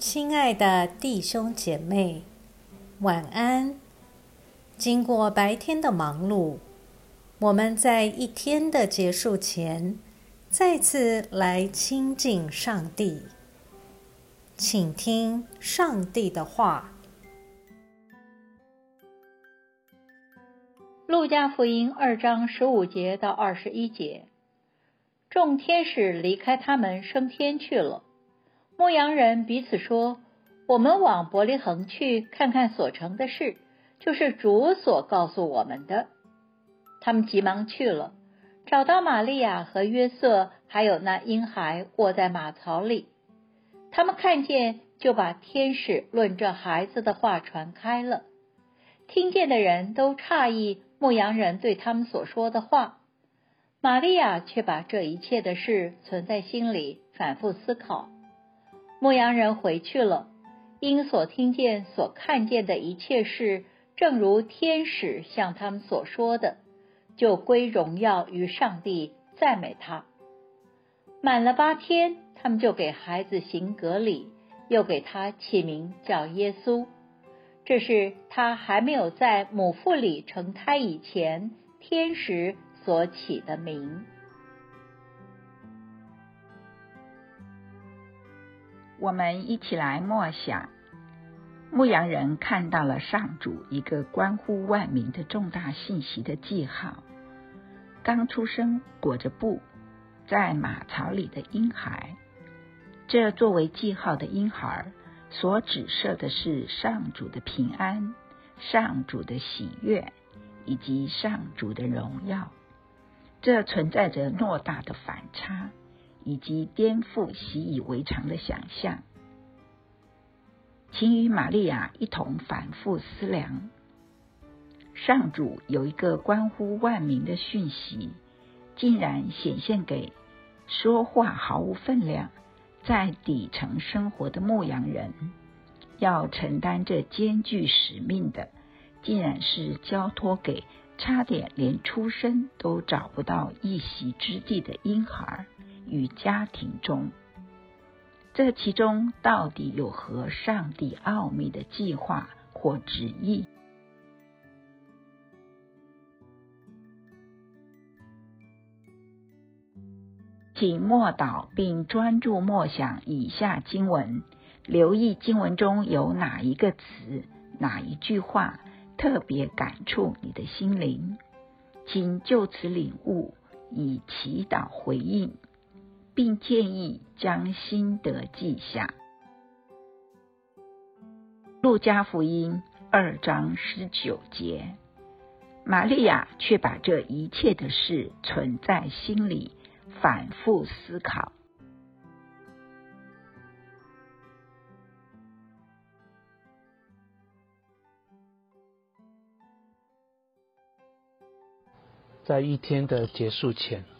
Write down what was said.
亲爱的弟兄姐妹，晚安。经过白天的忙碌，我们在一天的结束前，再次来亲近上帝，请听上帝的话。路加福音二章十五节到二十一节，众天使离开他们升天去了。牧羊人彼此说：“我们往伯利恒去，看看所成的事，就是主所告诉我们的。”他们急忙去了，找到玛利亚和约瑟，还有那婴孩卧在马槽里。他们看见，就把天使论这孩子的话传开了。听见的人都诧异牧羊人对他们所说的话。玛利亚却把这一切的事存在心里，反复思考。牧羊人回去了，因所听见、所看见的一切事，正如天使向他们所说的，就归荣耀于上帝，赞美他。满了八天，他们就给孩子行隔礼，又给他起名叫耶稣。这是他还没有在母腹里成胎以前，天使所起的名。我们一起来默想。牧羊人看到了上主一个关乎万民的重大信息的记号：刚出生裹着布在马槽里的婴孩。这作为记号的婴孩，所指涉的是上主的平安、上主的喜悦以及上主的荣耀。这存在着偌大的反差。以及颠覆习以为常的想象，请与玛利亚一同反复思量。上主有一个关乎万民的讯息，竟然显现给说话毫无分量、在底层生活的牧羊人。要承担这艰巨使命的，竟然是交托给差点连出生都找不到一席之地的婴孩。与家庭中，这其中到底有何上帝奥秘的计划或旨意？请默祷并专注默想以下经文，留意经文中有哪一个词、哪一句话特别感触你的心灵，请就此领悟，以祈祷回应。并建议将心得记下。路加福音二章十九节，玛利亚却把这一切的事存在心里，反复思考。在一天的结束前。